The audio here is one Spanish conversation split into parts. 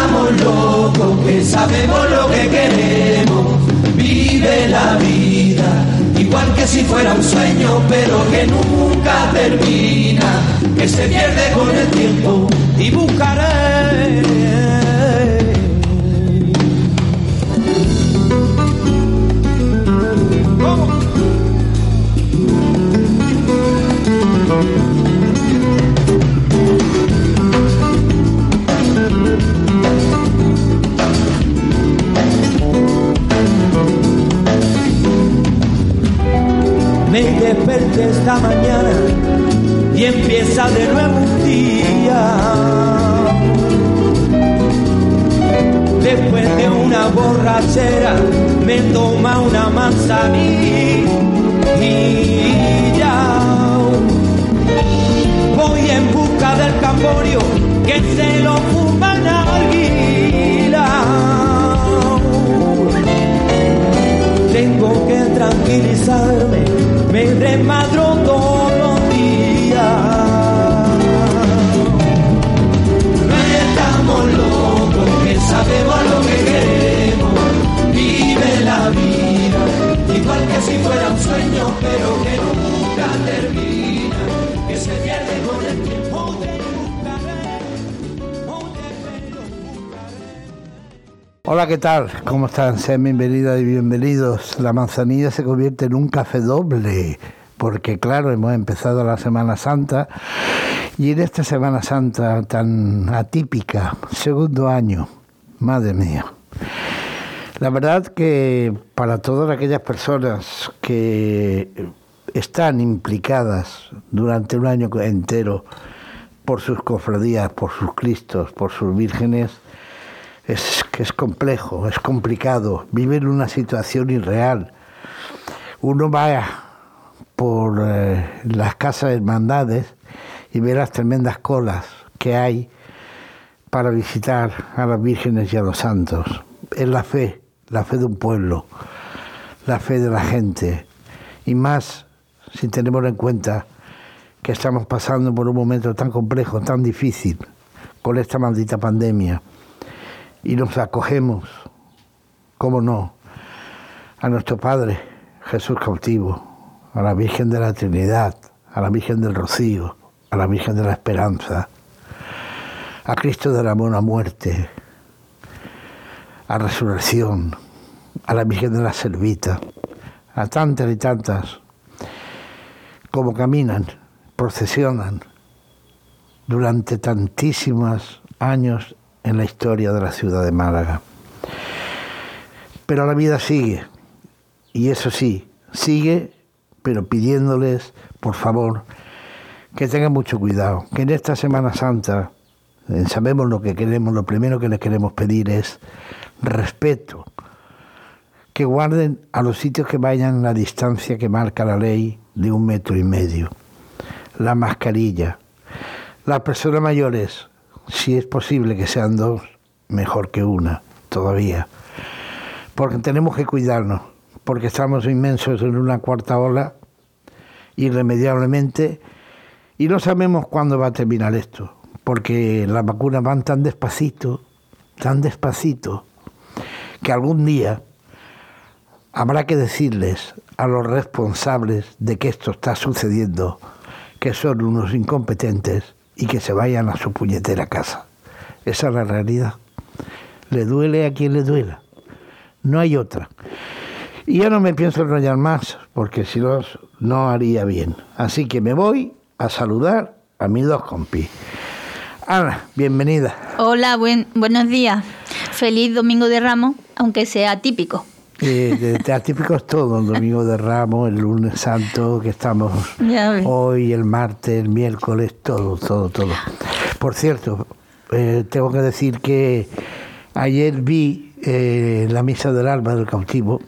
estamos locos, que sabemos lo que queremos. Vive la vida, igual que si fuera un sueño, pero que nunca termina, que se pierde con el tiempo y buscaré desperté esta mañana y empieza de nuevo un día. Después de una borrachera me toma una manzanilla voy en busca del camborio que se lo fuman alguila. Tengo que tranquilizarme, me remadro todos los días. No estamos locos, que sabemos lo que queremos. Vive la vida, igual que si fuera un sueño, pero que nunca termina, Hola, ¿qué tal? ¿Cómo están? Sean bienvenidas y bienvenidos. La manzanilla se convierte en un café doble, porque claro, hemos empezado la Semana Santa y en esta Semana Santa tan atípica, segundo año, madre mía. La verdad que para todas aquellas personas que están implicadas durante un año entero por sus cofradías, por sus cristos, por sus vírgenes, es que es complejo, es complicado, vive en una situación irreal. Uno va por eh, las casas de hermandades y ve las tremendas colas que hay para visitar a las vírgenes y a los santos. Es la fe, la fe de un pueblo, la fe de la gente. Y más si tenemos en cuenta que estamos pasando por un momento tan complejo, tan difícil, con esta maldita pandemia y nos acogemos, cómo no, a nuestro Padre Jesús cautivo, a la Virgen de la Trinidad, a la Virgen del Rocío, a la Virgen de la Esperanza, a Cristo de la Buena Muerte, a Resurrección, a la Virgen de la Servita, a tantas y tantas como caminan, procesionan durante tantísimos años en la historia de la ciudad de Málaga. Pero la vida sigue, y eso sí, sigue, pero pidiéndoles, por favor, que tengan mucho cuidado, que en esta Semana Santa eh, sabemos lo que queremos, lo primero que les queremos pedir es respeto, que guarden a los sitios que vayan la distancia que marca la ley de un metro y medio, la mascarilla, las personas mayores si es posible que sean dos, mejor que una todavía. Porque tenemos que cuidarnos, porque estamos inmensos en una cuarta ola, irremediablemente, y no sabemos cuándo va a terminar esto, porque las vacunas van tan despacito, tan despacito, que algún día habrá que decirles a los responsables de que esto está sucediendo que son unos incompetentes y que se vayan a su puñetera casa. Esa es la realidad. Le duele a quien le duela. No hay otra. Y yo no me pienso enrollar más, porque si no, no haría bien. Así que me voy a saludar a mis dos compis. Ana, bienvenida. Hola, buen, buenos días. Feliz Domingo de Ramos, aunque sea típico. Eh, de, atípico es todo, el domingo de Ramos, el lunes santo, que estamos hoy, el martes, el miércoles, todo, todo, todo. Por cierto, eh, tengo que decir que ayer vi eh, la misa del alma del cautivo.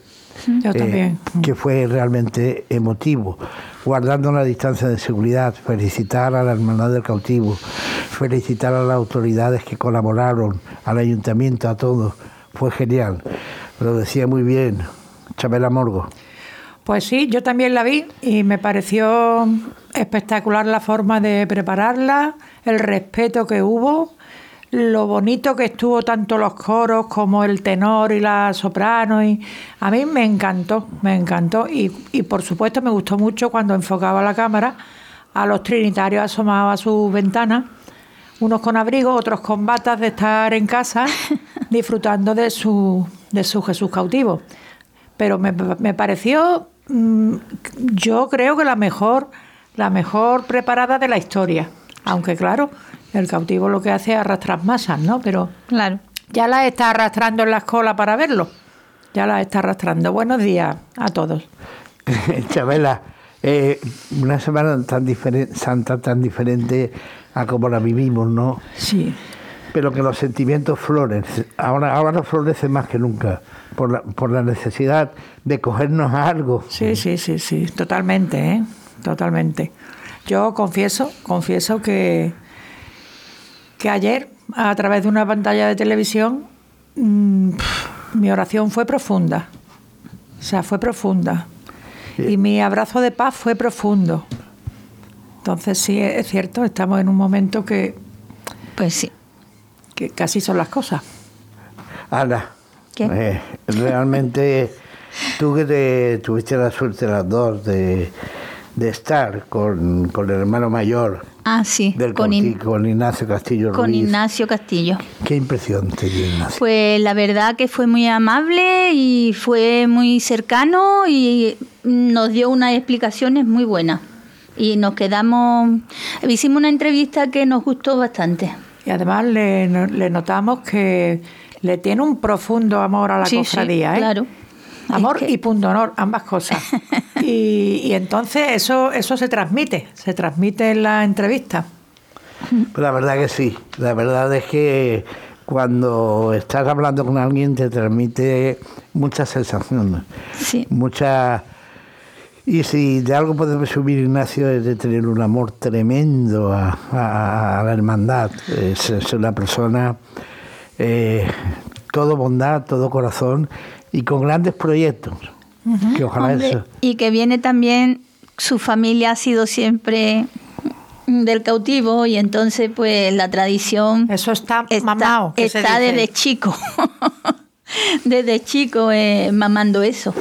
Yo también. Que fue realmente emotivo. Guardando la distancia de seguridad, felicitar a la Hermandad del Cautivo, felicitar a las autoridades que colaboraron, al ayuntamiento, a todos. Fue genial. Lo decía muy bien Chabela Morgo. Pues sí, yo también la vi y me pareció espectacular la forma de prepararla, el respeto que hubo, lo bonito que estuvo tanto los coros como el tenor y la soprano. Y a mí me encantó, me encantó. Y, y por supuesto me gustó mucho cuando enfocaba la cámara a los trinitarios asomados a sus ventanas, unos con abrigo, otros con batas de estar en casa, disfrutando de su, de su Jesús cautivo. Pero me, me pareció, mm, yo creo que la mejor, la mejor preparada de la historia. Aunque claro, el cautivo lo que hace es arrastrar masas, ¿no? Pero Claro. ya las está arrastrando en la escuela para verlo. Ya las está arrastrando. Buenos días a todos. Chabela, eh, una semana tan diferente, santa tan diferente a como la vivimos, ¿no? Sí. Pero que los sentimientos florecen, ahora, ahora florecen más que nunca, por la, por la necesidad de cogernos a algo. Sí, sí, sí, sí, totalmente, ¿eh? Totalmente. Yo confieso, confieso que, que ayer, a través de una pantalla de televisión, mm, mi oración fue profunda. O sea, fue profunda. Y mi abrazo de paz fue profundo. Entonces, sí, es cierto, estamos en un momento que, Pues sí. Que casi son las cosas. Ana, ¿Qué? eh, realmente tú que te, tuviste la suerte las dos de, de estar con, con el hermano mayor Ah, sí. del con, In- Conti- con Ignacio Castillo con Ruiz. Ignacio Castillo. ¿Qué impresión te dio Ignacio? Pues la verdad que fue muy amable y fue muy cercano y nos dio unas explicaciones muy buenas. Y nos quedamos, hicimos una entrevista que nos gustó bastante. Y además le, no- le notamos que le tiene un profundo amor a la Sí, sí, cofradía, ¿eh? claro. Amor Es que- y punto honor, ambas cosas. y, y entonces eso, eso se transmite, se transmite en la entrevista. Pues la verdad que sí. La verdad es que cuando estás hablando con alguien te transmite muchas sensaciones, Sí. mucha y si de algo puede presumir Ignacio es de tener un amor tremendo a, a- a la hermandad. Es, es una persona eh, todo bondad, todo corazón y con grandes proyectos. Que ojalá Hombre, eso. y que viene también, su familia ha sido siempre del cautivo y entonces pues la tradición Eso está, está, mamao. que se está dice. desde chico, desde chico eh, mamando eso.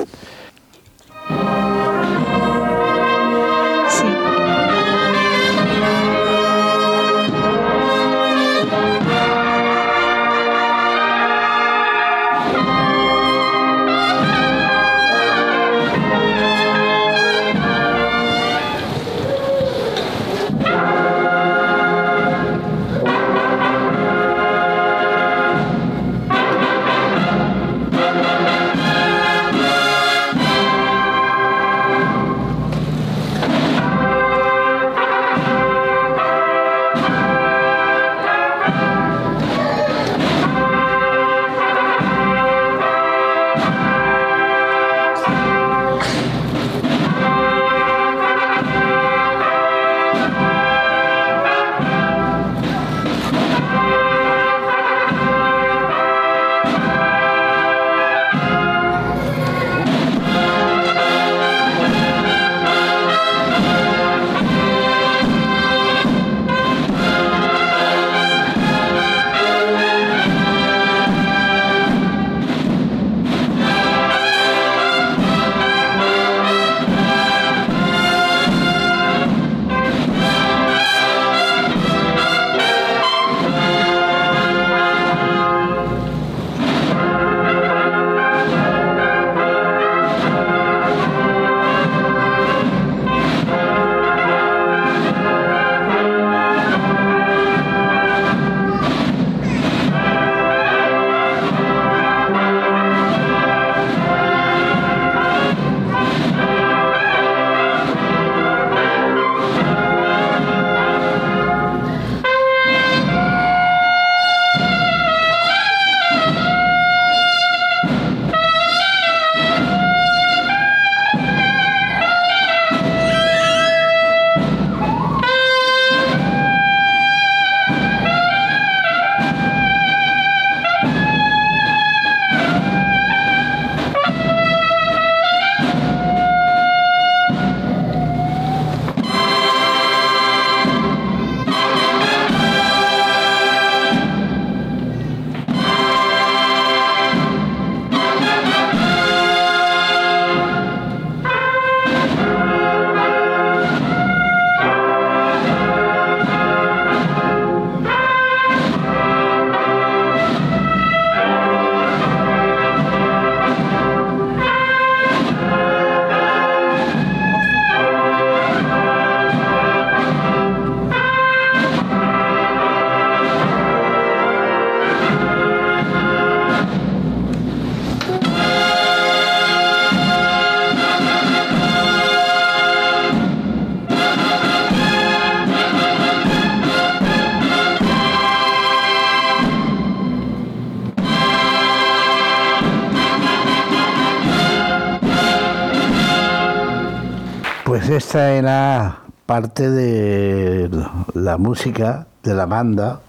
Esta era parte de la música de la banda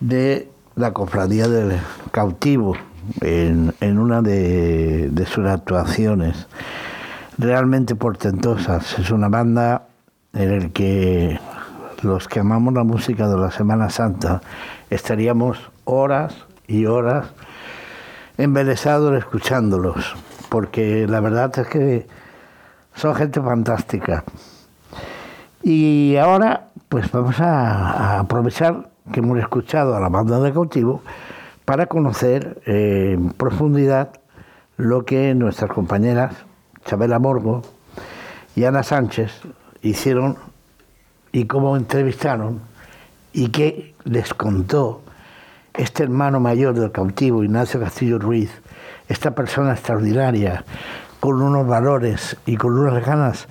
de la cofradía del cautivo en, una de, de, sus actuaciones realmente portentosas. Es una banda en la que los que amamos la música de la Semana Santa estaríamos horas y horas embelesados escuchándolos, porque la verdad es que son gente fantástica. Y ahora, pues vamos a, aprovechar que hemos escuchado a la banda de cautivo para conocer eh, en profundidad lo que nuestras compañeras Chabela Morgo y Ana Sánchez hicieron y cómo entrevistaron y qué les contó este hermano mayor del cautivo, Ignacio Castillo Ruiz, esta persona extraordinaria, con unos valores y con unas ganas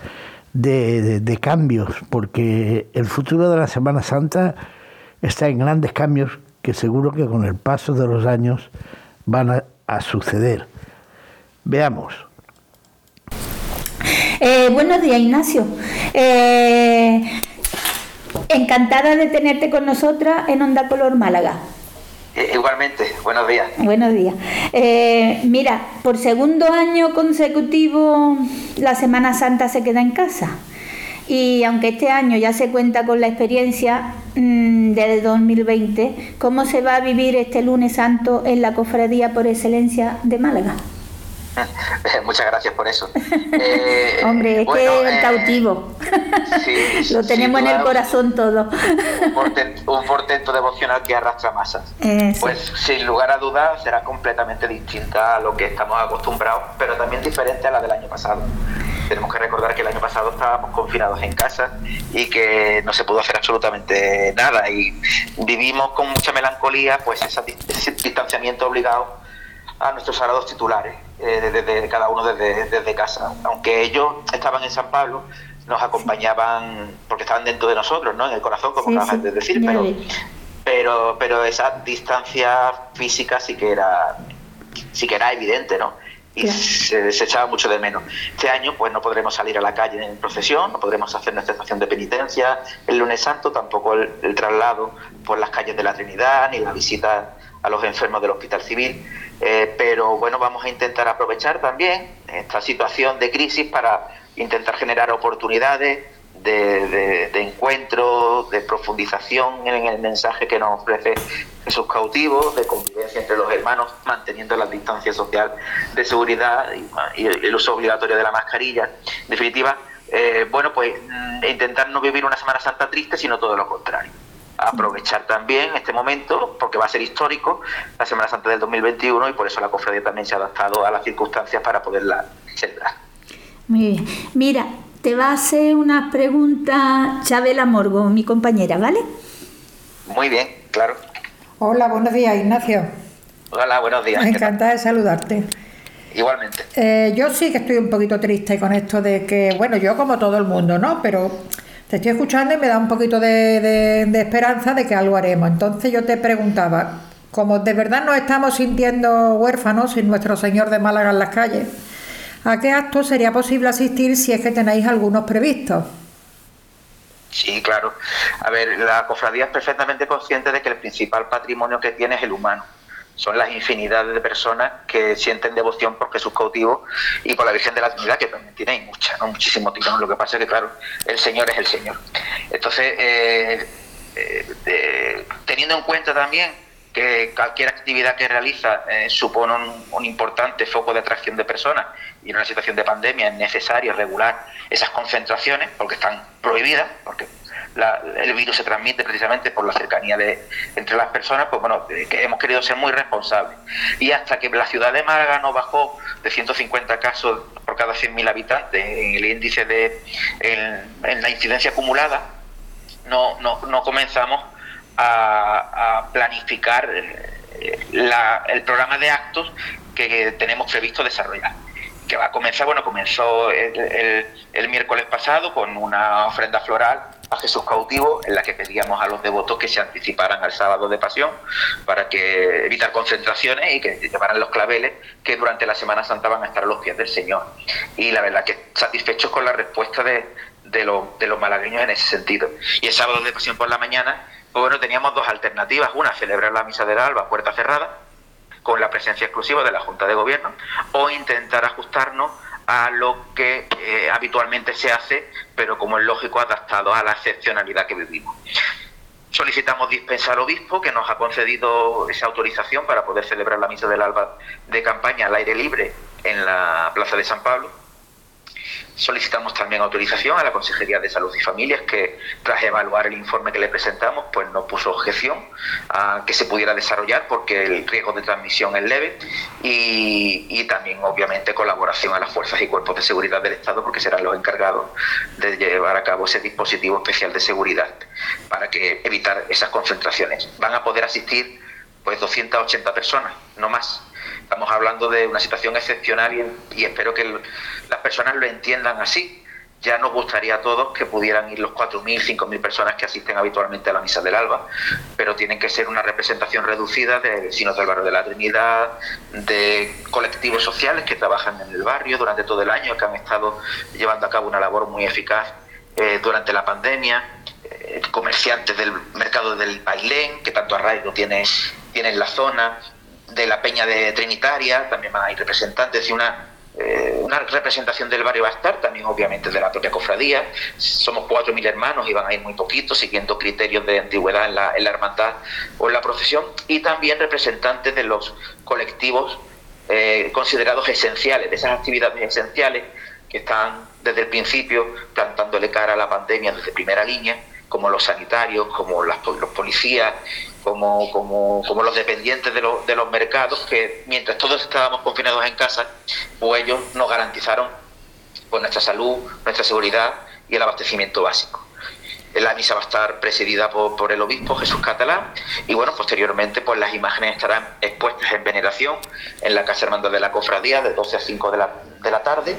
de, cambios, porque el futuro de la Semana Santa está en grandes cambios que seguro que con el paso de los años van a, suceder. Veamos. Eh, buenos días, Ignacio. Eh, encantada de tenerte con nosotras en Onda Color Málaga. Igualmente, buenos días. Buenos días. Eh, mira, por segundo año consecutivo la Semana Santa se queda en casa. Y aunque este año ya se cuenta con la experiencia mmm, del 2020, ¿cómo se va a vivir este lunes santo en la cofradía por excelencia de Málaga? Muchas gracias por eso. Eh, Hombre, es que el eh, cautivo. Lo tenemos en el corazón todo. Un portento, devocional que arrastra masas. Pues sin lugar a dudas será completamente distinta a lo que estamos acostumbrados, pero también diferente a la del año pasado. Tenemos que recordar que el año pasado estábamos confinados en casa y que no se pudo hacer absolutamente nada y vivimos con mucha melancolía pues ese distanciamiento obligado a nuestros sagrados titulares, eh, desde, cada uno desde, desde casa. Aunque ellos estaban en San Pablo, nos acompañaban porque estaban dentro de nosotros, ¿no? En el corazón, como acabas de decir, pero, pero, pero esa distancia física sí que era, sí que era evidente, ¿no? y se, se, echaba mucho de menos. Este año pues no podremos salir a la calle en procesión, no podremos hacer nuestra estación de penitencia el lunes santo, tampoco el, el, traslado por las calles de la Trinidad, ni la visita a los enfermos del Hospital Civil. Eh, pero bueno, vamos a intentar aprovechar también esta situación de crisis para intentar generar oportunidades de, encuentro, de profundización en el mensaje que nos ofrece Jesús cautivo, de convivencia entre los hermanos, manteniendo la distancia social de seguridad y, el uso obligatorio de la mascarilla. En definitiva, eh, bueno, pues mm, intentar no vivir una Semana Santa triste, sino todo lo contrario aprovechar también este momento, porque va a ser histórico, la Semana Santa del 2021, y por eso la cofradía también se ha adaptado a las circunstancias para poderla celebrar. Muy bien. Mira, te va a hacer una pregunta Chabela Morgo, mi compañera, ¿vale? Muy bien, claro. Hola, buenos días, Ignacio. Hola, buenos días. Encantada de saludarte. Igualmente. Eh, yo sí que estoy un poquito triste con esto de que, bueno, yo como todo el mundo, ¿no? Pero te estoy escuchando y me da un poquito de, esperanza de que algo haremos. Entonces yo te preguntaba, como de verdad nos estamos sintiendo huérfanos sin nuestro Señor de Málaga en las calles, ¿a qué actos sería posible asistir si es que tenéis algunos previstos? Sí, claro. A ver, la cofradía es perfectamente consciente de que el principal patrimonio que tiene es el humano son las infinidades de personas que sienten devoción por Jesús cautivo y por la Virgen de la Trinidad, que también tiene mucha, ¿no? muchísimo tirón. Lo que pasa es que, claro, el Señor es el Señor. Entonces, eh, eh, teniendo en cuenta también que cualquier actividad que realiza eh, supone un, importante foco de atracción de personas y en una situación de pandemia es necesario regular esas concentraciones porque están prohibidas, porque el virus se transmite precisamente por la cercanía de, entre las personas, pues bueno, hemos querido ser muy responsables. Y hasta que la ciudad de Málaga no bajó de 150 casos por cada 100.000 habitantes en el índice de la incidencia acumulada, no, no, no comenzamos a, planificar eh, el programa de actos que tenemos previsto desarrollar que va a comenzar, bueno, comenzó el, miércoles pasado con una ofrenda floral a Jesús cautivo, en la que pedíamos a los devotos que se anticiparan al sábado de pasión para que evitar concentraciones y que llevaran los claveles que durante la Semana Santa van a estar a los pies del Señor. Y la verdad que satisfechos con la respuesta de, de, los malagueños en ese sentido. Y el sábado de pasión por la mañana, pues bueno, teníamos dos alternativas. Una, celebrar la misa del alba puerta cerrada, con la presencia exclusiva de la Junta de Gobierno, o intentar ajustarnos a lo que eh, habitualmente se hace, pero como es lógico, adaptado a la excepcionalidad que vivimos. Solicitamos dispensar al obispo, que nos ha concedido esa autorización para poder celebrar la misa del alba de campaña al aire libre en la Plaza de San Pablo Solicitamos también autorización a la Consejería de Salud y Familias que tras evaluar el informe que le presentamos pues no puso objeción a que se pudiera desarrollar porque el riesgo de transmisión es leve y, también obviamente colaboración a las fuerzas y cuerpos de seguridad del Estado porque serán los encargados de llevar a cabo ese dispositivo especial de seguridad para que evitar esas concentraciones. Van a poder asistir pues 280 personas, no más. Estamos hablando de una situación excepcional y, espero que las personas lo entiendan así. Ya nos gustaría a todos que pudieran ir los 4.000, 5.000 personas que asisten habitualmente a la Misa del Alba, pero tienen que ser una representación reducida de vecinos del barrio de la Trinidad, de colectivos sociales que trabajan en el barrio durante todo el año, que han estado llevando a cabo una labor muy eficaz eh, durante la pandemia, eh, comerciantes del mercado del Bailén, que tanto arraigo tiene, tiene en la zona, de la Peña de Trinitaria, también hay representantes y una, eh, una representación del barrio va a estar, también obviamente de la propia cofradía. Somos cuatro mil hermanos y van a ir muy poquitos, siguiendo criterios de antigüedad en la, en la hermandad o en la procesión, y también representantes de los colectivos eh, considerados esenciales, de esas actividades esenciales que están desde el principio plantándole cara a la pandemia desde primera línea, como los sanitarios, como los policías, como, como, como los dependientes de, de, los mercados, que mientras todos estábamos confinados en casa, pues ellos nos garantizaron pues, nuestra salud, nuestra seguridad y el abastecimiento básico. La misa va a estar presidida por, por, el obispo Jesús Catalán y bueno, posteriormente pues las imágenes estarán expuestas en veneración en la Casa Hermandad de la Cofradía de 12 a 5 de la, de la tarde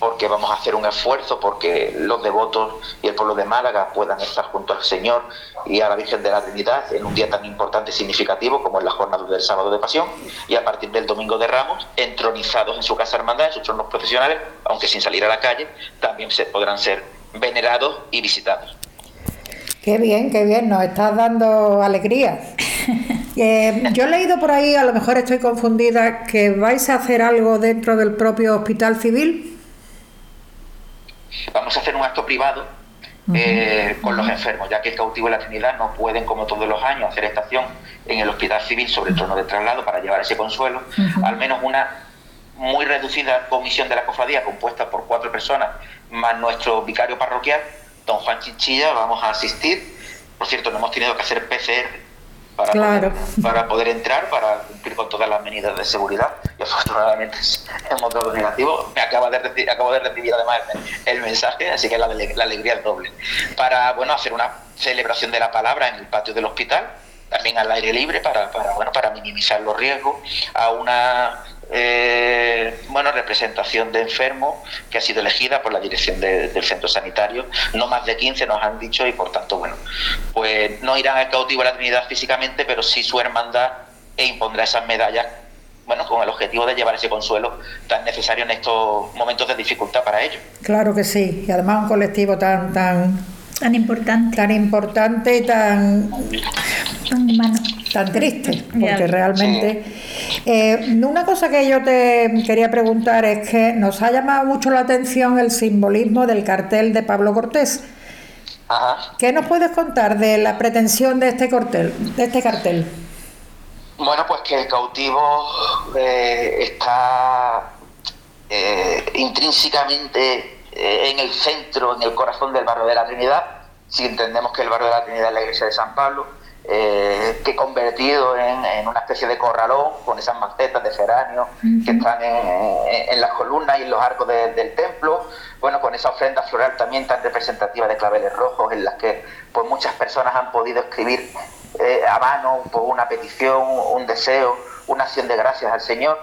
porque vamos a hacer un esfuerzo porque los devotos y el pueblo de Málaga puedan estar junto al Señor y a la Virgen de la Trinidad en un día tan importante y significativo como es la jornada del sábado de pasión y a partir del domingo de Ramos, entronizados en su casa hermandad, en sus tronos profesionales, aunque sin salir a la calle, también se podrán ser venerados y visitados. Qué bien, qué bien, nos estás dando alegría. Eh, yo he leído por ahí, a lo mejor estoy confundida, que vais a hacer algo dentro del propio hospital civil. Vamos a hacer un acto privado eh, con los enfermos, ya que el cautivo y la Trinidad no pueden, como todos los años, hacer estación en el hospital civil sobre el trono de traslado para llevar ese consuelo. Al menos una muy reducida comisión de la cofradía, compuesta por cuatro personas, más nuestro vicario parroquial, don Juan Chinchilla, vamos a asistir. Por cierto, no hemos tenido que hacer PCR para, poder, para poder entrar, para cumplir con todas las medidas de seguridad. Y afortunadamente hemos dado negativo. Me acaba de acabo de recibir además el, mensaje, así que la, la alegría es doble. Para bueno hacer una celebración de la palabra en el patio del hospital, también al aire libre para, para, bueno, para minimizar los riesgos, a una eh, bueno, representación de enfermos que ha sido elegida por la dirección del centro sanitario. No más de 15 nos han dicho y por tanto, bueno, pues no irán al cautivo a la Trinidad físicamente, pero sí su hermandad e impondrá esas medallas bueno, con el objetivo de llevar ese consuelo tan necesario en estos momentos de dificultad para ellos. Claro que sí, y además un colectivo tan tan tan importante, tan importante y tan tan humano tan triste, porque realmente... Eh, una cosa que yo te quería preguntar es que nos ha llamado mucho la atención el simbolismo del cartel de Pablo Cortés. ¿Qué nos puedes contar de la pretensión de este cartel? De este cartel? Bueno, pues que el cautivo eh, está eh, intrínsecamente en el centro, en el corazón del barrio de la Trinidad. Si entendemos que el barrio de la Trinidad es la iglesia de San Pablo, eh, que convertido en, una especie de corralón con esas macetas de geranio que están en, las columnas y en los arcos del templo, bueno, con esa ofrenda floral también tan representativa de claveles rojos en las que pues muchas personas han podido escribir eh, a mano pues, una petición, un deseo, una acción de gracias al Señor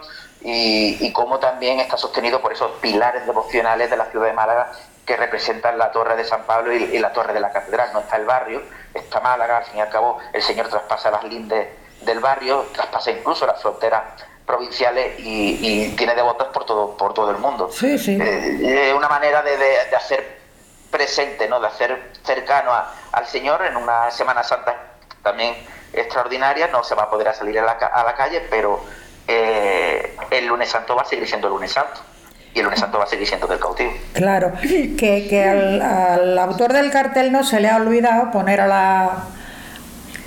y, y cómo también está sostenido por esos pilares devocionales de la ciudad de Málaga que representan la torre de San Pablo y, la torre de la catedral. No está el barrio, está Málaga, al fin y al cabo el Señor traspasa las lindes del barrio, traspasa incluso las fronteras provinciales y, tiene devotos por todo, por todo el mundo. Sí, sí. Eh, una manera de, de, hacer presente, ¿no? de hacer cercano al Señor en una Semana Santa también extraordinaria, no se va a poder salir a la, a la calle, pero eh, el lunes santo va a seguir siendo el lunes santo y el lunes santo va a seguir siendo del cautivo. Claro, que, al, autor del cartel no se le ha olvidado poner a la,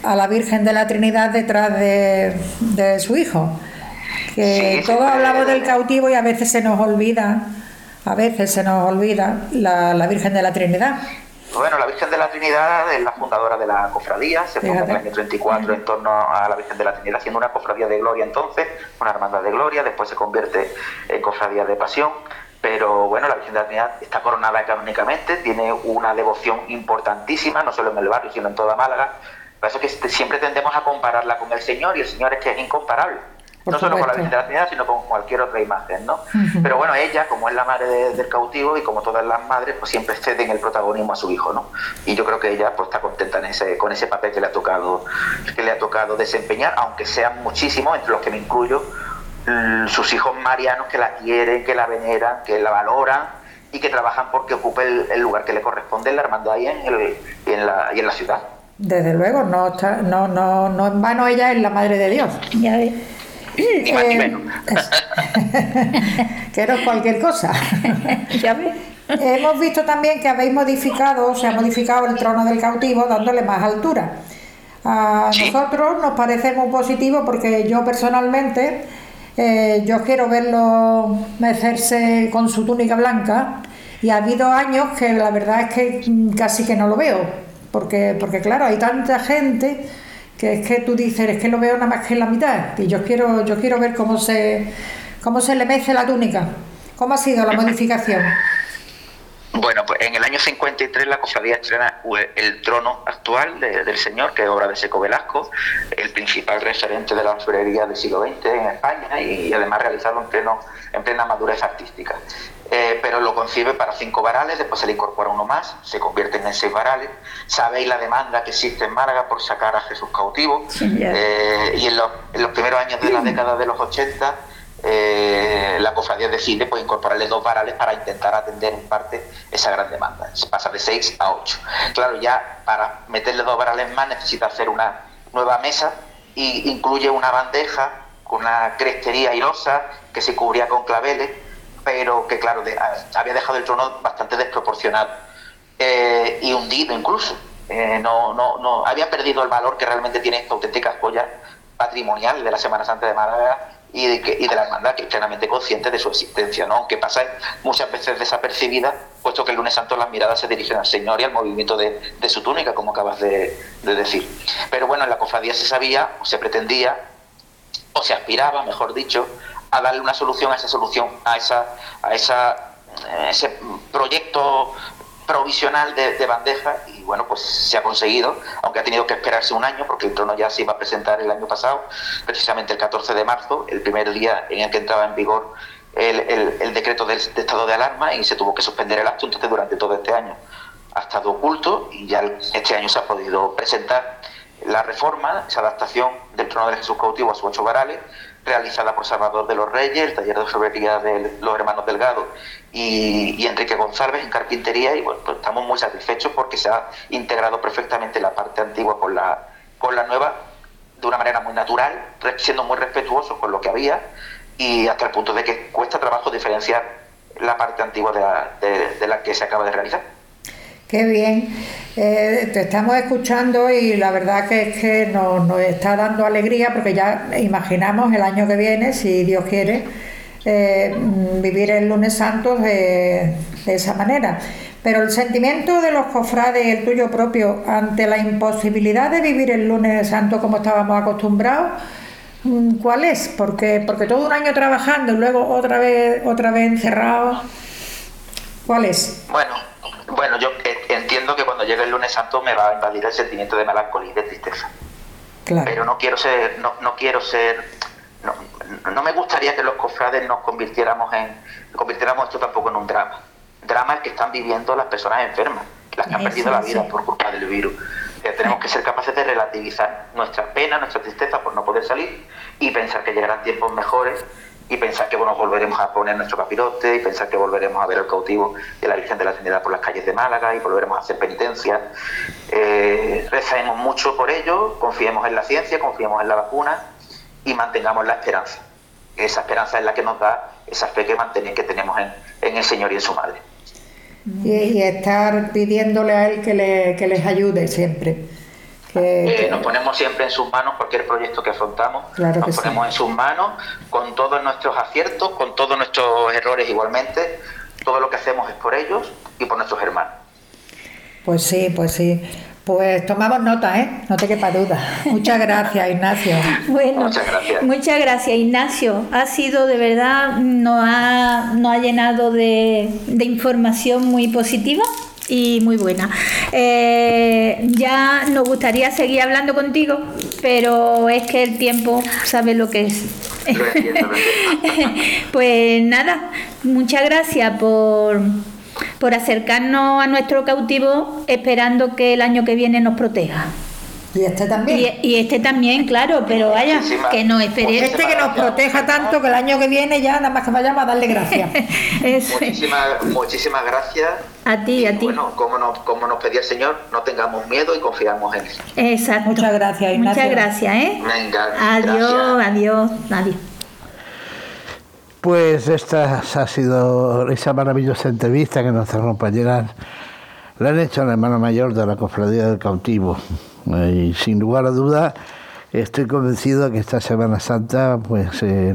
a la Virgen de la Trinidad detrás de, su hijo. Que todos hablamos del cautivo y a veces se nos olvida, a veces se nos olvida la, la Virgen de la Trinidad. Bueno, la Virgen de la Trinidad es la fundadora de la cofradía, se funda en el año 34 en torno a la Virgen de la Trinidad, siendo una cofradía de gloria entonces, una hermandad de gloria, después se convierte en cofradía de pasión, pero bueno, la Virgen de la Trinidad está coronada canónicamente, tiene una devoción importantísima, no solo en el barrio, sino en toda Málaga, por eso que siempre tendemos a compararla con el Señor y el Señor es que es incomparable no solo con la Virgen de la Trinidad, sino con cualquier otra imagen, ¿no? Pero bueno, ella, como es la madre del cautivo y como todas las madres, pues siempre ceden el protagonismo a su hijo, ¿no? Y yo creo que ella pues está contenta en ese, con ese papel que le ha tocado, que le ha tocado desempeñar, aunque sean muchísimos, entre los que me incluyo, sus hijos marianos que la quieren, que la veneran, que la valoran y que trabajan porque ocupe el, lugar que le corresponde en la hermandad y en, el, y en, la, y en la ciudad. Desde luego, no, no, no, no en vano ella es la madre de Dios. Ya ni más ni menos. que no es cualquier cosa. ya ves. Hemos visto también que habéis modificado, se ha modificado el trono del cautivo dándole más altura. A nosotros nos parece muy positivo porque yo personalmente, eh, yo quiero verlo mecerse con su túnica blanca y ha habido años que la verdad es que casi que no lo veo, porque, porque claro, hay tanta gente que es que tú dices, es que lo veo nada más que en la mitad, y yo quiero, yo quiero ver cómo se, cómo se le mece la túnica. ¿Cómo ha sido la modificación? Bueno, pues en el año 53 la cofradía estrena el trono actual del Señor, que es obra de Seco Velasco, el principal referente de la orfebrería del siglo XX en España y además realizado en, pleno, en plena madurez artística. Eh, pero lo concibe para cinco varales, después se le incorpora uno más, se convierten en seis varales. Sabéis la demanda que existe en Málaga por sacar a Jesús cautivo. Eh, y en los, primeros años de la década de los 80, eh, la cofradía decide pues, incorporarle dos varales para intentar atender en parte esa gran demanda. Se pasa de seis a ocho. Claro, ya para meterle dos varales más necesita hacer una nueva mesa y incluye una bandeja con una crestería airosa que se cubría con claveles pero que claro, había dejado el trono bastante desproporcionado eh, y hundido incluso. Eh, no, no, no, había perdido el valor que realmente tiene esta auténtica joya patrimonial de la Semana Santa de Málaga y de, la hermandad, que es plenamente consciente de su existencia, ¿no? aunque pasa muchas veces desapercibida, puesto que el lunes santo las miradas se dirigen al Señor y al movimiento de, su túnica, como acabas de, de, decir. Pero bueno, en la cofradía se sabía, o se pretendía, o se aspiraba, mejor dicho, a darle una solución a esa solución, a esa, a esa eh, ese proyecto provisional de, bandeja. Y bueno pues se ha conseguido aunque ha tenido que esperarse un año porque el trono ya se iba a presentar el año pasado precisamente el 14 de marzo el primer día en el que entraba en vigor el, decreto de, estado de alarma y se tuvo que suspender el acto entonces durante todo este año. Ha estado oculto y ya este año se ha podido presentar la reforma, esa adaptación del trono de Jesús cautivo a sus ocho varales, realizada por Salvador de los Reyes, el taller de orfebrería de los hermanos Delgado y, Enrique González en carpintería y bueno, pues estamos muy satisfechos porque se ha integrado perfectamente la parte antigua con la, con la nueva de una manera muy natural, siendo muy respetuosos con lo que había y hasta el punto de que cuesta trabajo diferenciar la parte antigua de la que se acaba de realizar. Qué bien. Eh, te estamos escuchando y la verdad que es que nos, está dando alegría porque ya imaginamos el año que viene, si Dios quiere, eh, vivir el lunes santo de, esa manera. Pero el sentimiento de los cofrades el tuyo propio ante la imposibilidad de vivir el lunes santo como estábamos acostumbrados, mm, ¿cuál es? Porque, porque todo un año trabajando y luego otra vez, otra vez encerrado, ¿cuál es? Bueno, bueno, yo entiendo que cuando llegue el lunes santo me va a invadir el sentimiento de melancolía y de tristeza. Pero no quiero ser, no, no quiero ser, no, me gustaría que los cofrades nos convirtiéramos en, convirtiéramos esto tampoco en un drama drama que están viviendo las personas enfermas, las que han perdido la vida por culpa del virus. tenemos que ser capaces de relativizar nuestra pena, nuestra tristeza por no poder salir y pensar que llegarán tiempos mejores y pensar que bueno, volveremos a poner nuestro capirote y pensar que volveremos a ver el cautivo de la Virgen de la Trinidad por las calles de Málaga y volveremos a hacer penitencia. Eh, mucho por ello, confiemos en la ciencia, confiemos en la vacuna y mantengamos la esperanza. Esa esperanza es la que nos da esa fe que, mantenemos, que tenemos en, en el Señor y en su Madre. Y, estar pidiéndole a Él que, le, que les ayude siempre. Que, nos ponemos siempre en sus manos cualquier proyecto que afrontamos, nos ponemos en sus manos con todos nuestros aciertos, con todos nuestros errores igualmente, todo lo que hacemos es por ellos y por nuestros hermanos. Pues sí, pues sí. Pues tomamos nota, ¿eh? No te quepa duda. Muchas gracias, Ignacio. Bueno, muchas gracias. Muchas gracias, Ignacio. Ha sido de verdad, nos ha, nos ha llenado de, de información muy positiva y muy buena. Eh, ya nos gustaría seguir hablando contigo, pero es que el tiempo sabe lo que es. pues nada, muchas gracias por por acercarnos a nuestro cautivo esperando que el año que viene nos proteja. Y este también. Y, este también, claro, pero vaya, que nos espere. Este que nos proteja tanto que el año que viene ya nada más que vayamos a darle gracias. muchísimas, muchísimas gracias. A ti, a ti. Bueno, como nos, como nos pedía el Señor, no tengamos miedo y confiamos en Él. Exacto. Muchas gracias, Ignacio. Muchas gracias, ¿eh? Venga. Adiós, adiós, adiós. Pues esta ha sido esa maravillosa entrevista que nuestras compañeras le han hecho a la hermana mayor de la Cofradía del Cautivo. Y sin lugar a duda, estoy convencido de que esta Semana Santa, pues eh,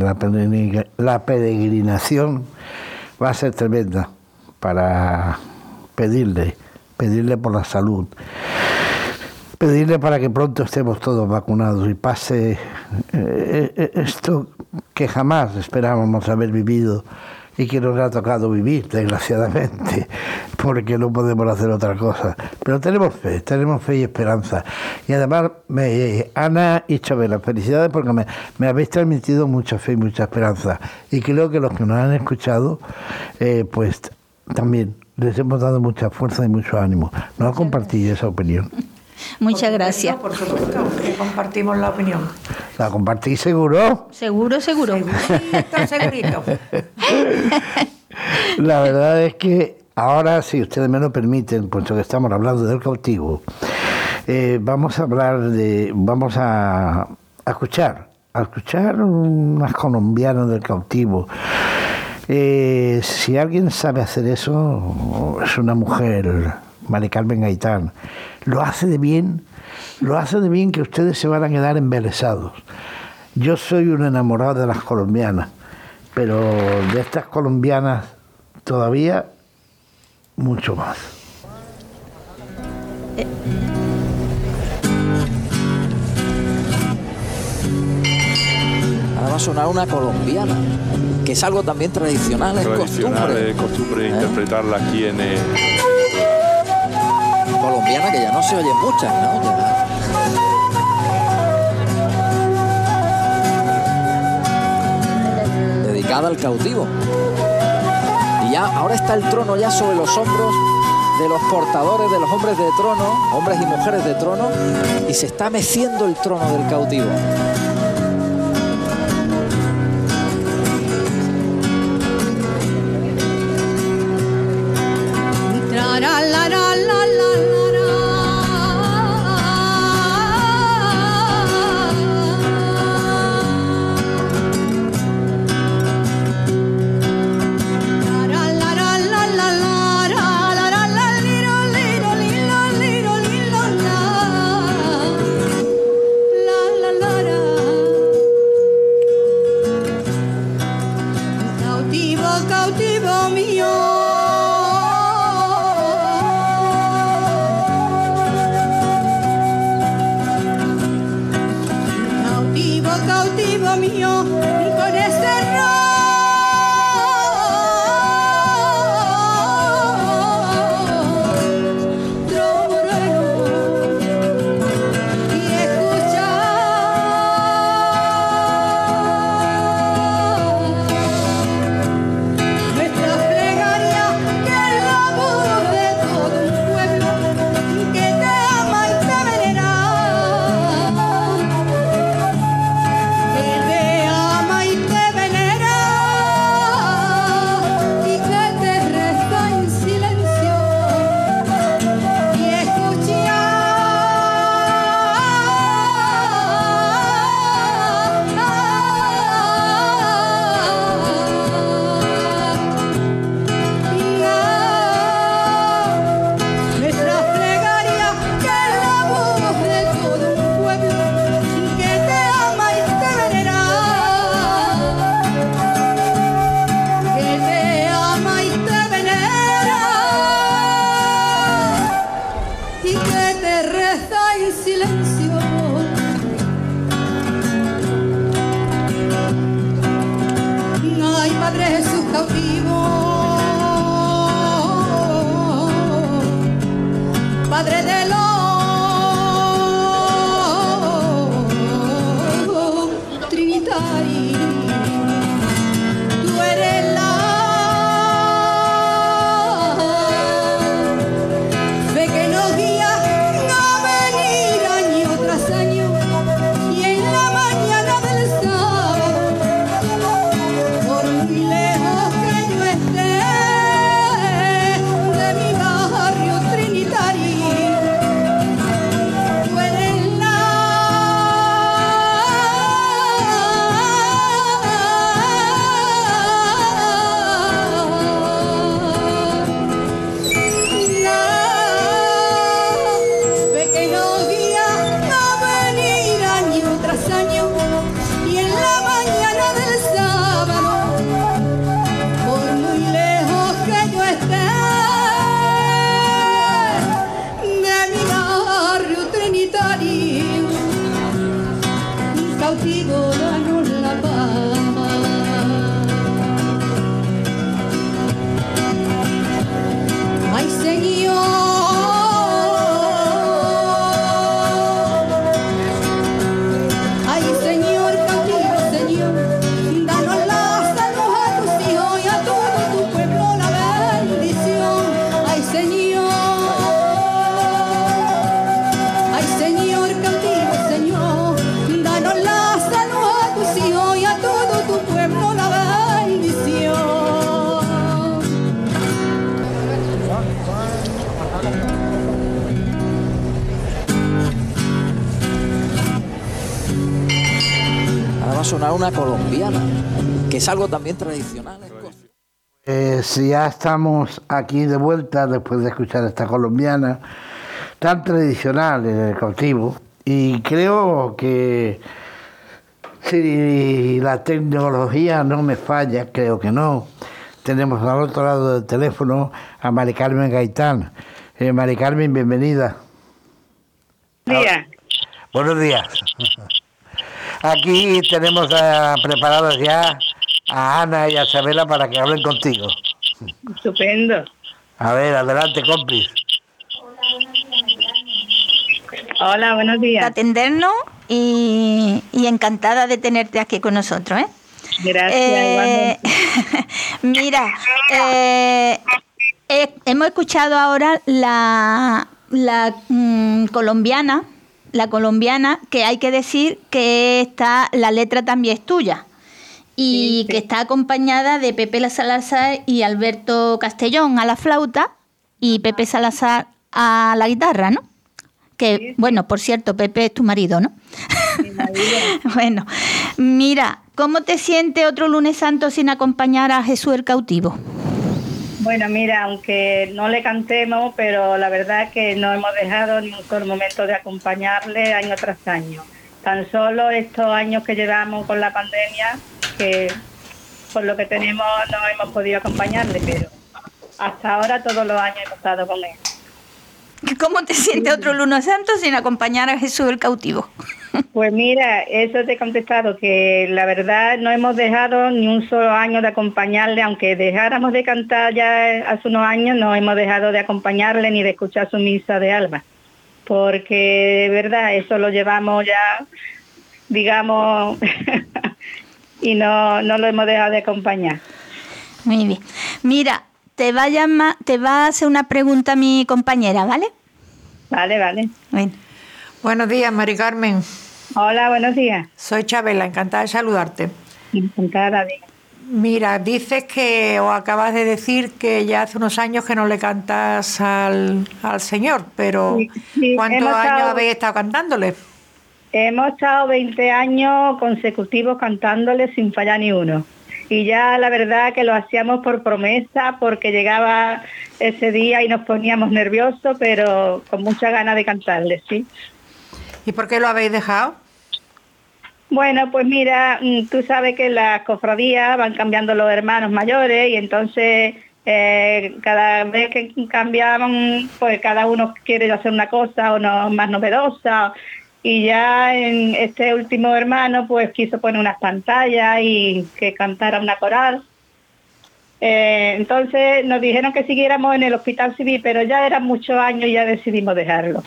la, peregrinación va a ser tremenda para pedirle, pedirle por la salud pedirle para que pronto estemos todos vacunados y pase eh, eh, esto que jamás esperábamos haber vivido y que nos ha tocado vivir, desgraciadamente, porque no podemos hacer otra cosa. Pero tenemos fe, tenemos fe y esperanza. Y además, me, Ana y Chabela, felicidades porque me, me, habéis transmitido mucha fe y mucha esperanza. Y creo que los que nos han escuchado, eh, pues también les hemos dado mucha fuerza y mucho ánimo. No compartí esa opinión. Muchas gracias. Por supuesto, que compartimos la opinión. ¿La compartí seguro? Seguro, seguro. segurito. la verdad es que ahora, si ustedes me lo permiten, puesto que estamos hablando del cautivo, eh, vamos a hablar de, vamos a, escuchar, a escuchar unas colombianas del cautivo. Eh, si alguien sabe hacer eso, es una mujer, Mari Carmen Gaitán lo hace de bien, lo hace de bien que ustedes se van a quedar embelesados. Yo soy un enamorado de las colombianas, pero de estas colombianas todavía mucho más. Ahora va a sonar una colombiana, que es algo también tradicional, es costumbre. Es costumbre ¿Eh? interpretarla aquí en el colombiana que ya no se oye muchas, ¿no? Dedicada al cautivo. Y ya ahora está el trono ya sobre los hombros de los portadores de los hombres de trono, hombres y mujeres de trono, y se está meciendo el trono del cautivo. Algo también tradicional. Eh, si ya estamos aquí de vuelta después de escuchar esta colombiana tan tradicional en el cautivo y creo que si la tecnología no me falla, creo que no, tenemos al otro lado del teléfono a Mari Carmen Gaitán. Eh, Mari Carmen, bienvenida. Buenos días. Aquí tenemos uh, preparados ya a Ana y a Isabela para que hablen contigo. Estupendo. A ver, adelante, cómplice. Hola, buenos días. Atendernos y, encantada de tenerte aquí con nosotros. ¿eh? Gracias, eh, Mira, eh, hemos escuchado ahora la, la mm, colombiana la colombiana, que hay que decir que está, la letra también es tuya y que está acompañada de Pepe La Salazar y Alberto Castellón a la flauta y Pepe Salazar a la guitarra, ¿no? Que, bueno, por cierto, Pepe es tu marido, ¿no? bueno, mira, ¿cómo te siente otro lunes santo sin acompañar a Jesús el cautivo? Bueno, mira, aunque no le cantemos, pero la verdad que no hemos dejado ni un solo momento de acompañarle año tras año. Tan solo estos años que llevamos con la pandemia, que por lo que tenemos no hemos podido acompañarle, pero hasta ahora todos los años hemos estado con él. ¿Cómo te siente otro lunes santo sin acompañar a Jesús el cautivo? Pues mira, eso te he contestado, que la verdad no hemos dejado ni un solo año de acompañarle, aunque dejáramos de cantar ya hace unos años, no hemos dejado de acompañarle ni de escuchar su misa de alma, porque de verdad eso lo llevamos ya, digamos, y no, no lo hemos dejado de acompañar. Muy bien. Mira, te va a, te va a hacer una pregunta mi compañera, ¿vale? Vale, vale. Buenos días, Mari Carmen. Hola, buenos días. Soy Chabela, encantada de saludarte. Encantada, Mira, dices que, o acabas de decir que ya hace unos años que no le cantas al, Señor, pero ¿cuántos años habéis estado cantándole? Hemos estado 20 años consecutivos cantándole sin fallar ni uno y ya la verdad que lo hacíamos por promesa porque llegaba ese día y nos poníamos nerviosos, pero con mucha ganas de cantarle, sí. ¿Y por qué lo habéis dejado? Bueno, pues mira, mm, tú sabes que las cofradías van cambiando los hermanos mayores y entonces eh, cada vez que cambiaban, pues cada uno quiere hacer una cosa o no más novedosa y ya en este último hermano pues quiso poner unas pantallas y que cantara una coral Eh, entonces nos dijeron que siguiéramos en el hospital civil, pero ya eran muchos años y ya decidimos dejarlo.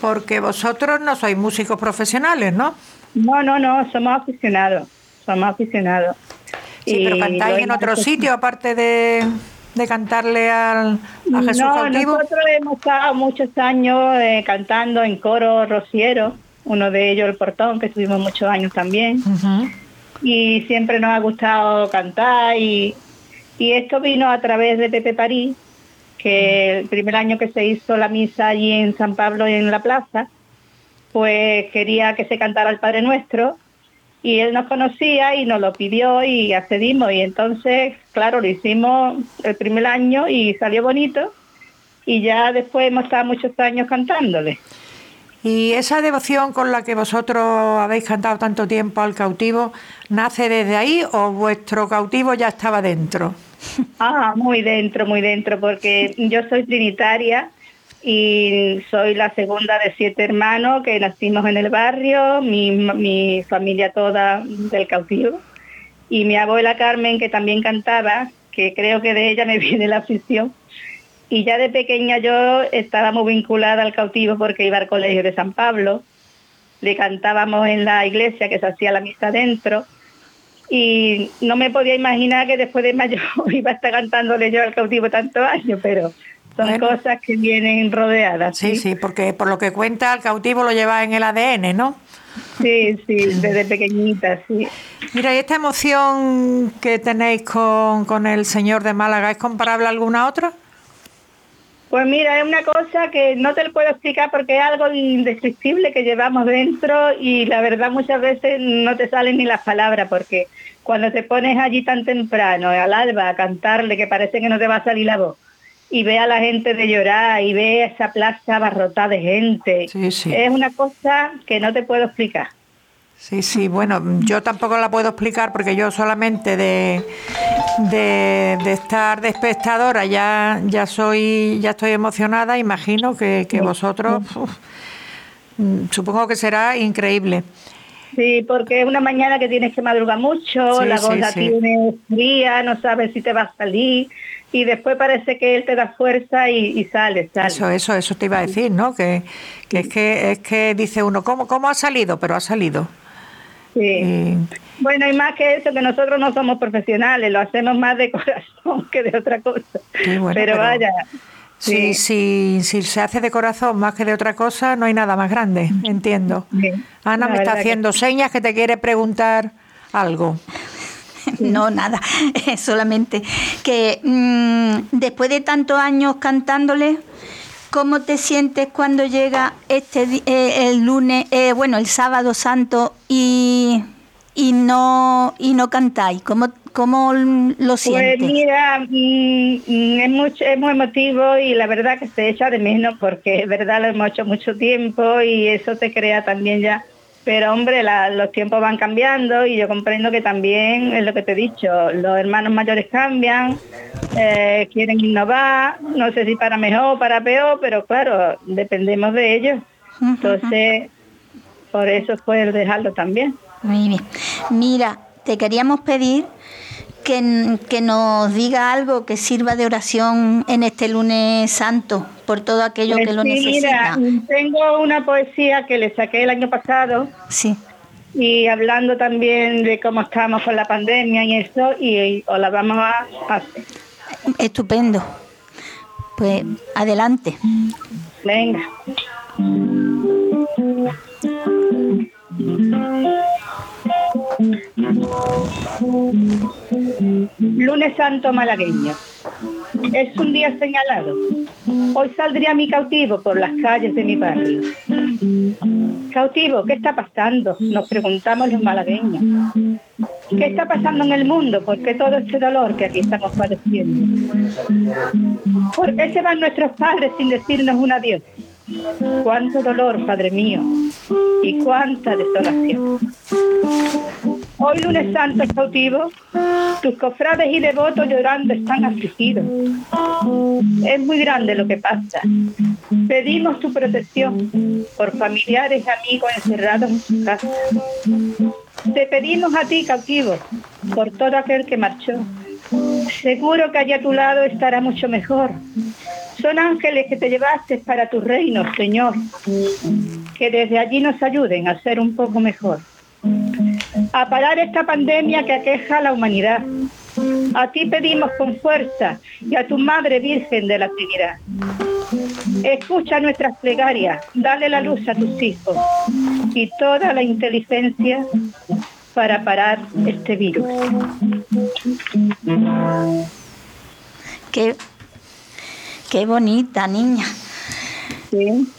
Porque vosotros no sois músicos profesionales, ¿no? No, no, no, somos aficionados, somos aficionados. Sí, pero cantáis en otro sitio aparte de, cantarle al, a Jesús no, Nosotros hemos estado muchos años eh, cantando en coro rociero, uno de ellos el portón, que estuvimos muchos años también. Y siempre nos ha gustado cantar y, y esto vino a través de Pepe París, que el primer año que se hizo la misa allí en San Pablo en la plaza, pues quería que se cantara el Padre Nuestro y él nos conocía y nos lo pidió y accedimos y entonces, claro, lo hicimos el primer año y salió bonito y ya después hemos estado muchos años cantándole. ¿Y esa devoción con la que vosotros habéis cantado tanto tiempo al cautivo, nace desde ahí o vuestro cautivo ya estaba dentro? Ah, muy dentro, muy dentro, porque yo soy trinitaria y soy la segunda de siete hermanos que nacimos en el barrio, mi, familia toda del cautivo. Y mi abuela Carmen que también cantaba, que creo que de ella me viene la afición. Y ya de pequeña yo estaba muy vinculada al cautivo porque iba al colegio de San Pablo, le cantábamos en la iglesia que se hacía la misa dentro y no me podía imaginar que después de mayo iba a estar cantándole yo al cautivo tantos años, pero son cosas que vienen rodeadas. ¿sí? sí, porque por lo que cuenta, el cautivo lo lleva en el ADN, ¿no? Sí, sí, desde pequeñita, sí. Mira, ¿y esta emoción que tenéis con, con el señor de Málaga es comparable a alguna otra? Pues mira, es una cosa que no te lo puedo explicar porque es algo indescriptible que llevamos dentro y la verdad muchas veces no te salen ni las palabras porque cuando te pones allí tan temprano, al alba, a cantarle que parece que no te va a salir la voz y ve a la gente de llorar y ve esa plaza abarrotada de gente. Es una cosa que no te puedo explicar. Sí, sí, bueno, yo tampoco la puedo explicar porque yo solamente de, de, estar de espectadora ya, ya soy, ya estoy emocionada, imagino que, vosotros supongo que será increíble. Sí, porque es una mañana que tienes que madrugar mucho, la voz la tienes fría, no sabes si te va a salir, y después parece que él te da fuerza y, sale, Eso, eso, eso te iba a decir, ¿no? Que, es que es que dice uno, ¿cómo, ¿cómo ha salido? Pero ha salido. Sí. Bueno, y más que eso, que nosotros no somos profesionales, lo hacemos más de corazón que de otra cosa. pero, vaya. Sí. Si, si, se hace de corazón más que de otra cosa, no hay nada más grande, entiendo. Ana me está haciendo señas que te quiere preguntar algo. no, nada, solamente que mm, después de tantos años cantándole, ¿cómo te sientes cuando llega este eh, el lunes, eh, bueno, el sábado santo y, y no y no cantáis? ¿Cómo, cómo lo sientes? Pues mira, mm, mm, es, mucho, es muy emotivo y la verdad que se echa de menos porque es verdad lo hemos hecho mucho tiempo y eso te crea también ya pero hombre, los tiempos van cambiando y yo comprendo que también es lo que te he dicho, los hermanos mayores cambian, eh, quieren innovar, no sé si para mejor o para peor, pero claro, dependemos de ellos. Entonces, por eso puedes dejarlo también. Muy bien. Mira, te queríamos pedir que, que, nos diga algo que sirva de oración en este lunes santo, por todo aquello que lo pues necesita. tengo una poesía que le saqué el año pasado. Sí. Y hablando también de cómo estamos con la pandemia y eso, y, os la vamos a hacer. Estupendo. Pues adelante. Venga. Lunes Santo malagueño. Es un día señalado. Hoy saldría mi cautivo por las calles de mi barrio. Cautivo, ¿qué está pasando? Nos preguntamos los malagueños. ¿Qué está pasando en el mundo? ¿Por qué todo este dolor que aquí estamos padeciendo? ¿Por qué se van nuestros padres sin decirnos un adiós? Cuánto dolor, Padre mío, y cuánta desolación. Hoy lunes santo cautivo, tus cofrades y devotos llorando están afligidos. Es muy grande lo que pasa. Pedimos tu protección por familiares y amigos encerrados en sus casas. Te pedimos a ti, cautivo, por todo aquel que marchó, Seguro que allá a tu lado estará mucho mejor. Son ángeles que te llevaste para tu reino, Señor. Que desde allí nos ayuden a ser un poco mejor. A parar esta pandemia que aqueja a la humanidad. A ti pedimos con fuerza y a tu Madre Virgen de la Trinidad. Escucha nuestras plegarias, dale la luz a tus hijos y toda la inteligencia para parar este virus. Qué, qué bonita niña. Sí.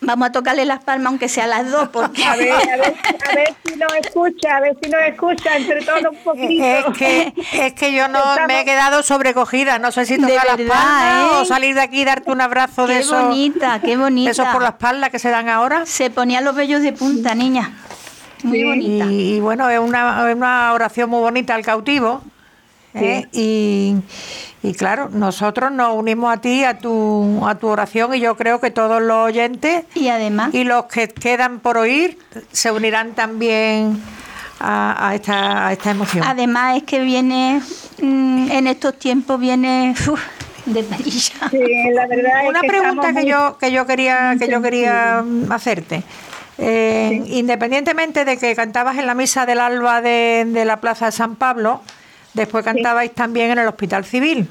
Vamos a tocarle las palmas aunque sea las dos, porque... A ver, a ver, a ver si nos escucha, a ver si nos escucha, entre todos un poquito. Es que, es que yo no me he quedado sobrecogida, no sé si tocar las palmas o ¿eh? salir de aquí y darte un abrazo de Qué esos, bonita, qué bonita. esos por la espalda que se dan ahora. Se ponía los vellos de punta, niña. Muy Sí. bonita. Y, y bueno, es una, es una oración muy bonita al cautivo. ¿Eh? Y, y claro, nosotros nos unimos a ti, a tu, a tu oración, y yo creo que todos los oyentes Y además, y los que quedan por oír se unirán también a, a esta, a esta emoción. además es que viene, mm, en estos tiempos viene uf, de perilla. Sí, la verdad es Una que pregunta que yo que yo quería que yo quería hacerte. Eh, Independientemente de que cantabas en la misa del alba de, de la Plaza de San Pablo, después cantabais también en el Hospital Civil.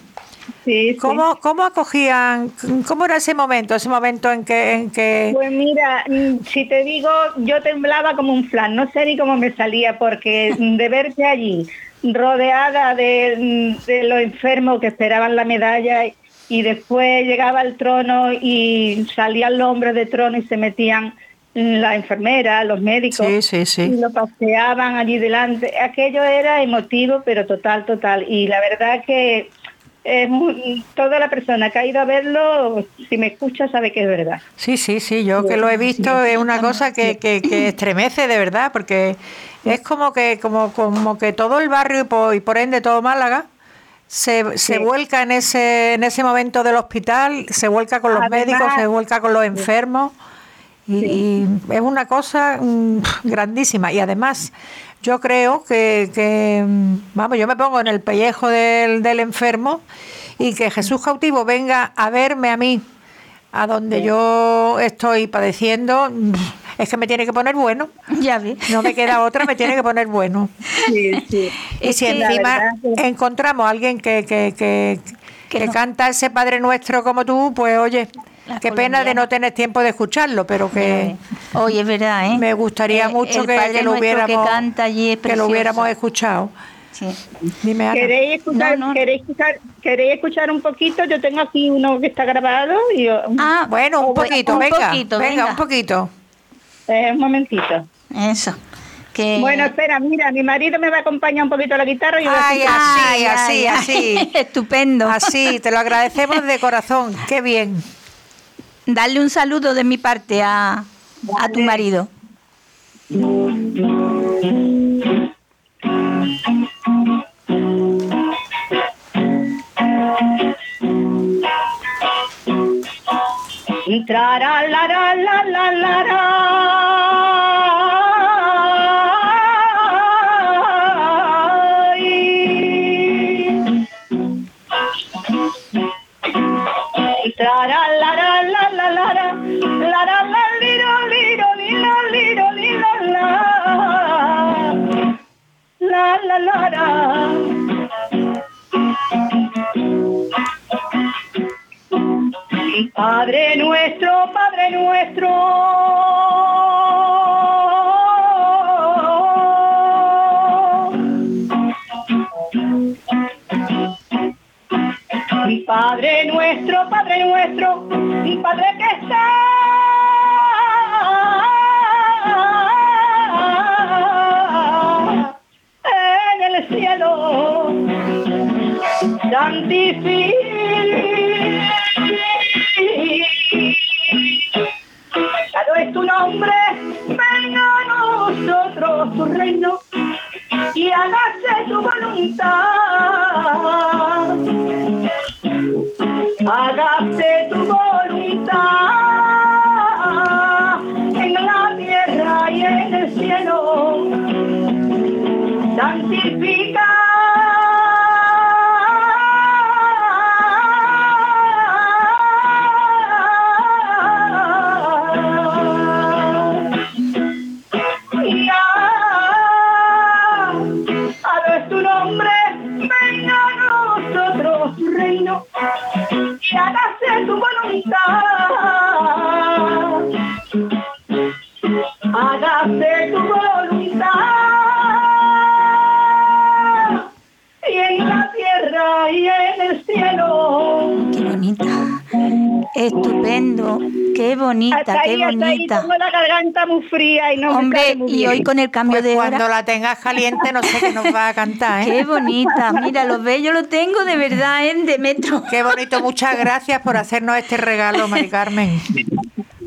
Sí, sí. ¿Cómo, cómo acogían, cómo era ese momento, ese momento en que, en que Pues mira, mm, si te digo, yo temblaba como un flan, no sé ni cómo me salía, porque de verte allí, rodeada de, mm, de los enfermos que esperaban la medalla, y después llegaba al trono y salían los hombres de trono y se metían las enfermeras, los médicos, Sí, sí, sí. y lo paseaban allí delante. Aquello era emotivo, pero total, total. Y la verdad que es muy- toda la persona que ha ido a verlo, si me escucha, sabe que es verdad. Sí, sí, sí, yo que lo he visto es una cosa que, que, que estremece de verdad, porque es como que, como, como que todo el barrio y por, y por ende todo Málaga se, se Sí. vuelca en ese, en ese momento del hospital, se vuelca con los Además- médicos, se vuelca con los enfermos. Y, y es una cosa mm, grandísima. Y además, yo creo que, que, mm, vamos, yo me pongo en el pellejo del, del enfermo y que Jesús cautivo venga a verme a mí, a donde yo estoy padeciendo, mm, es que me tiene que poner bueno. Ya ves. No me queda otra, me tiene que poner bueno. Sí, sí. Y si encima verdad encontramos a alguien que, que, que, Que que no. canta ese Padre Nuestro como tú, pues oye, qué pena de no tener tiempo de escucharlo, pero que Oye, es verdad, ¿eh? me gustaría Eh, mucho que, que lo hubiéramos, que canta allí es que lo hubiéramos precioso. escuchado. Sí. Dime, Ana. ¿Queréis escuchar, No, no. ¿queréis, escuchar, ¿Queréis escuchar un poquito? Yo tengo aquí uno que está grabado y Ah, Bueno, un bueno, poquito, un venga, poquito, venga, venga. un poquito. eh, un momentito. Eso. Que... Bueno, espera, mira, mi marido me va a acompañar un poquito a la guitarra y yo voy a Ay, así, así, así. Estupendo. Así, te lo agradecemos de corazón. Qué bien. Darle un saludo de mi parte a, a tu marido. La, la, la, la, la. Padre nuestro, Padre nuestro. Padre nuestro, Padre nuestro, Padre que está en el cielo, santificado muy fría y no Hombre, y hoy con el cambio pues de cuando la tengas caliente no sé qué nos va a cantar, ¿eh? Qué bonita, mira, los bellos lo tengo de verdad en de metro. Qué bonito, muchas gracias por hacernos este regalo, Mari Carmen.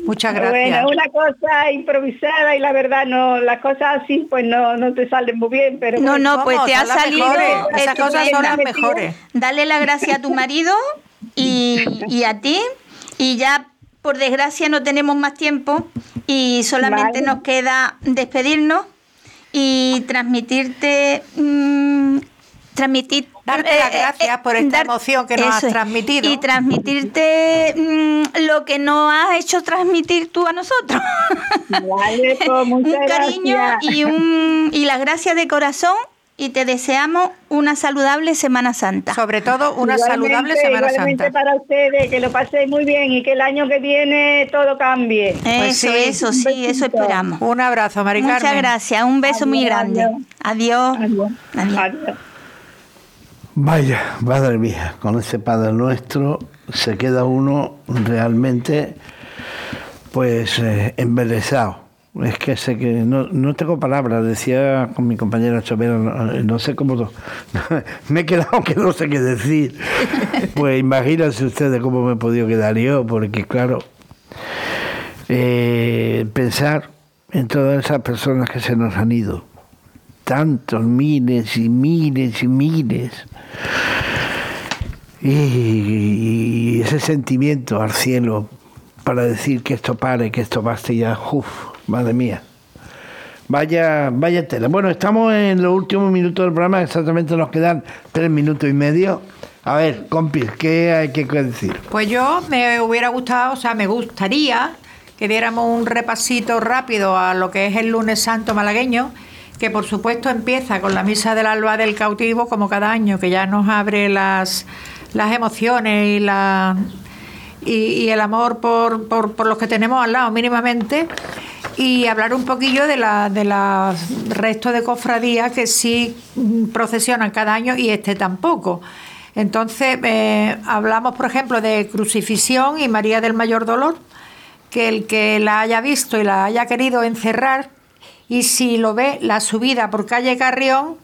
Muchas gracias. Bueno, una cosa improvisada y la verdad no, las cosas así pues no, no te salen muy bien, pero no, no, pues te ha salido. Esas cosas son las mejores. Dale la gracia a tu marido y, y a ti y ya, por desgracia, no tenemos más tiempo y solamente nos queda despedirnos y transmitirte... Mm, transmitir darte las eh, gracias por esta emoción que nos has transmitido. Y transmitirte mm, lo que nos has hecho transmitir tú a nosotros. Vale, pues, un cariño y un y las gracias de corazón y te deseamos una saludable Semana Santa. Sobre todo una saludable Semana igualmente para ustedes, que lo paséis muy bien y que el año que viene todo cambie. Eso, pues sí, eso sí, eso esperamos. Un abrazo, Mari Muchas gracias, un beso muy grande. Adiós. Adiós. adiós. Vaya, madre mía, con ese Padre Nuestro se queda uno realmente pues eh, embelesado es que sé que no, no tengo palabras, decía con mi compañera Chovera, no, sé cómo. me he quedado que no sé qué decir. Pues imagínense ustedes cómo me he podido quedar yo, porque claro, eh, pensar en todas esas personas que se nos han ido, tantos miles y miles y miles, y, ese sentimiento al cielo para decir que esto pare, que esto baste ya, uff Madre mía. Vaya, vaya tela. Bueno, estamos en los últimos minutos del programa, exactamente nos quedan tres minutos y medio. A ver, compis, ¿qué hay que decir? Pues yo me hubiera gustado, o sea, me gustaría que diéramos un repasito rápido a lo que es el lunes santo malagueño, que por supuesto empieza con la misa del alba del cautivo, como cada año, que ya nos abre las, las emociones y la y, el amor por, por, por, los que tenemos al lado mínimamente y hablar un poquillo de la de los restos de cofradías que sí procesionan cada año y este tampoco. Entonces, eh, hablamos, por ejemplo, de crucifixión y María del Mayor Dolor, que el que la haya visto y la haya querido encerrar, y si lo ve la subida por calle Carrión,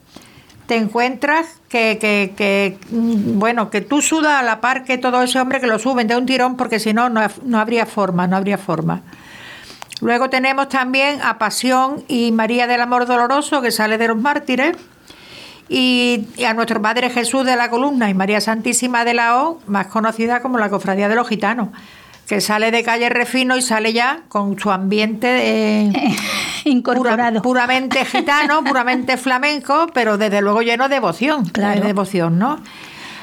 te encuentras que, que, que, mm, bueno, que tú sudas a la par que todo ese hombre que lo suben de un tirón, porque si no, no habría forma, no habría forma. Luego tenemos también a Pasión y María del Amor Doloroso, que sale de los mártires, y, a nuestro Padre Jesús de la Columna y María Santísima de la O, más conocida como la Cofradía de los Gitanos, que sale de calle Refino y sale ya con su ambiente incorporado. puramente gitano, puramente flamenco, pero desde luego lleno de devoción, de devoción, ¿no?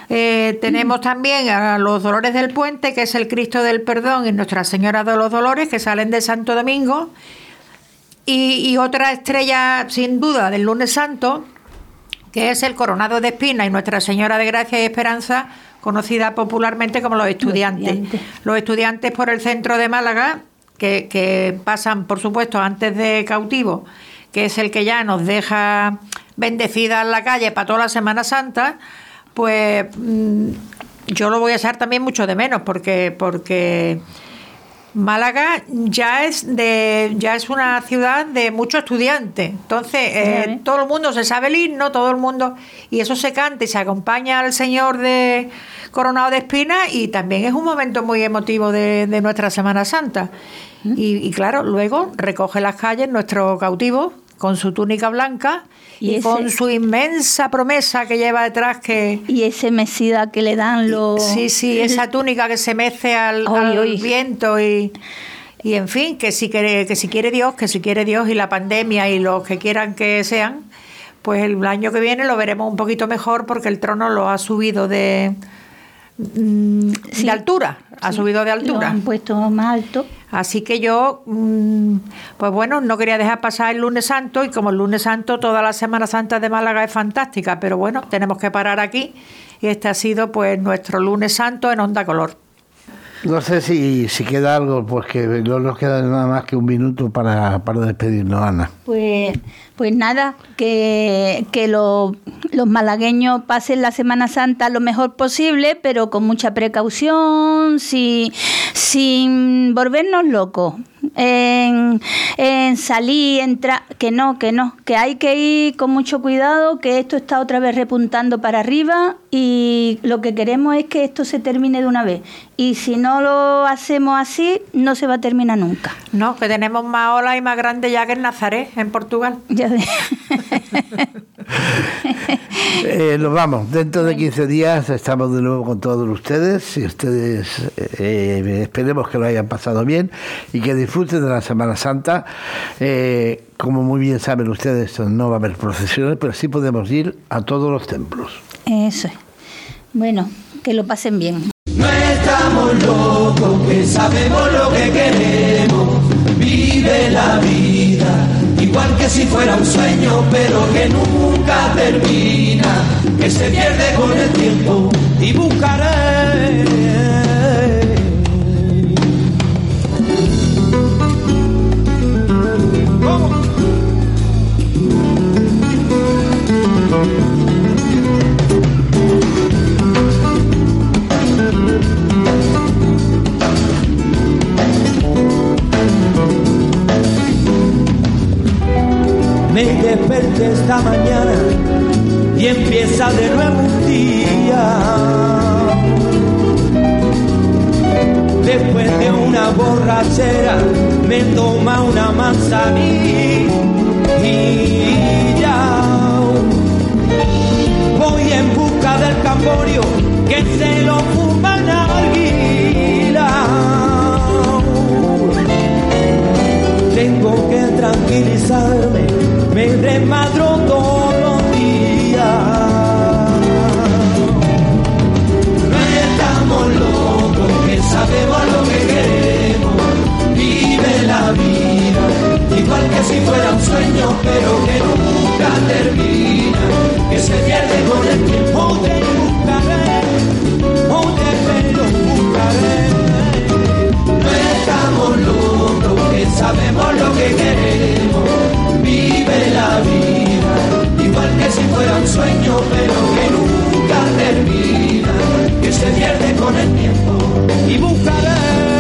Eh, tenemos también a los Dolores del Puente, que es el Cristo del Perdón y Nuestra Señora de los Dolores, que salen de Santo Domingo. Y, otra estrella, sin duda, del lunes santo, que es el Coronado de Espina y Nuestra Señora de Gracia y Esperanza, conocida popularmente como los estudiantes. Los estudiantes, por el centro de Málaga, que, que pasan, por supuesto, antes de cautivo, que es el que ya nos deja bendecida en la calle para toda la Semana Santa pues mm, yo lo voy a echar también mucho de menos porque porque Málaga ya es de ya es una ciudad de muchos estudiantes entonces eh, todo el mundo se sabe el himno todo el mundo y eso se canta y se acompaña al señor de coronado de espinas y también es un momento muy emotivo de, nuestra Semana Santa. Y, y claro luego recoge las calles nuestro cautivo con su túnica blanca y, con su inmensa promesa que lleva detrás que... Y ese mesida que le dan los... Sí, sí, esa túnica que se mece al, viento y... Y en fin, que si quiere, que si quiere Dios, que si quiere Dios y la pandemia y los que quieran que sean, pues el año que viene lo veremos un poquito mejor porque el trono lo ha subido de, mm, de altura, ha subido de altura. Lo han puesto más alto. Así que yo, mm, pues bueno, no quería dejar pasar el lunes santo y como el lunes santo toda la Semana Santa de Málaga es fantástica, pero bueno, tenemos que parar aquí y este ha sido pues nuestro lunes santo en Onda Color. No sé si, si queda algo, pues que no nos queda nada más que un minuto para, para despedirnos, Ana. Pues, pues nada, que, que los malagueños pasen la Semana Santa lo mejor posible, pero con mucha precaución, sin, sin volvernos locos en, en salir, entrar, que no, que no, que hay que ir con mucho cuidado, que esto está otra vez repuntando para arriba y lo que queremos es que esto se termine de una vez. Y si no lo hacemos así, no se va a terminar nunca. No, que tenemos más olas y más grande ya que en Nazaret, en Portugal. Ya eh, nos vamos. Dentro de 15 días estamos de nuevo con todos ustedes y ustedes eh, esperemos que lo hayan pasado bien y que disfruten de la Semana Santa. Eh, como muy bien saben ustedes, no va a haber procesiones, pero sí podemos ir a todos los templos. Eso es. Bueno, que lo pasen bien. No estamos locos, que sabemos lo que queremos. Vive la vida que si fuera un sueño, pero que nunca termina, que se pierde con el tiempo y buscaré esta mañana y empieza de nuevo se pierde con el tiempo. Te buscaré, o te lo buscaré. No estamos locos, que sabemos lo que queremos. Vive la vida, igual que si fuera un sueño, pero que nunca termina. Que se pierde con el tiempo y buscaré.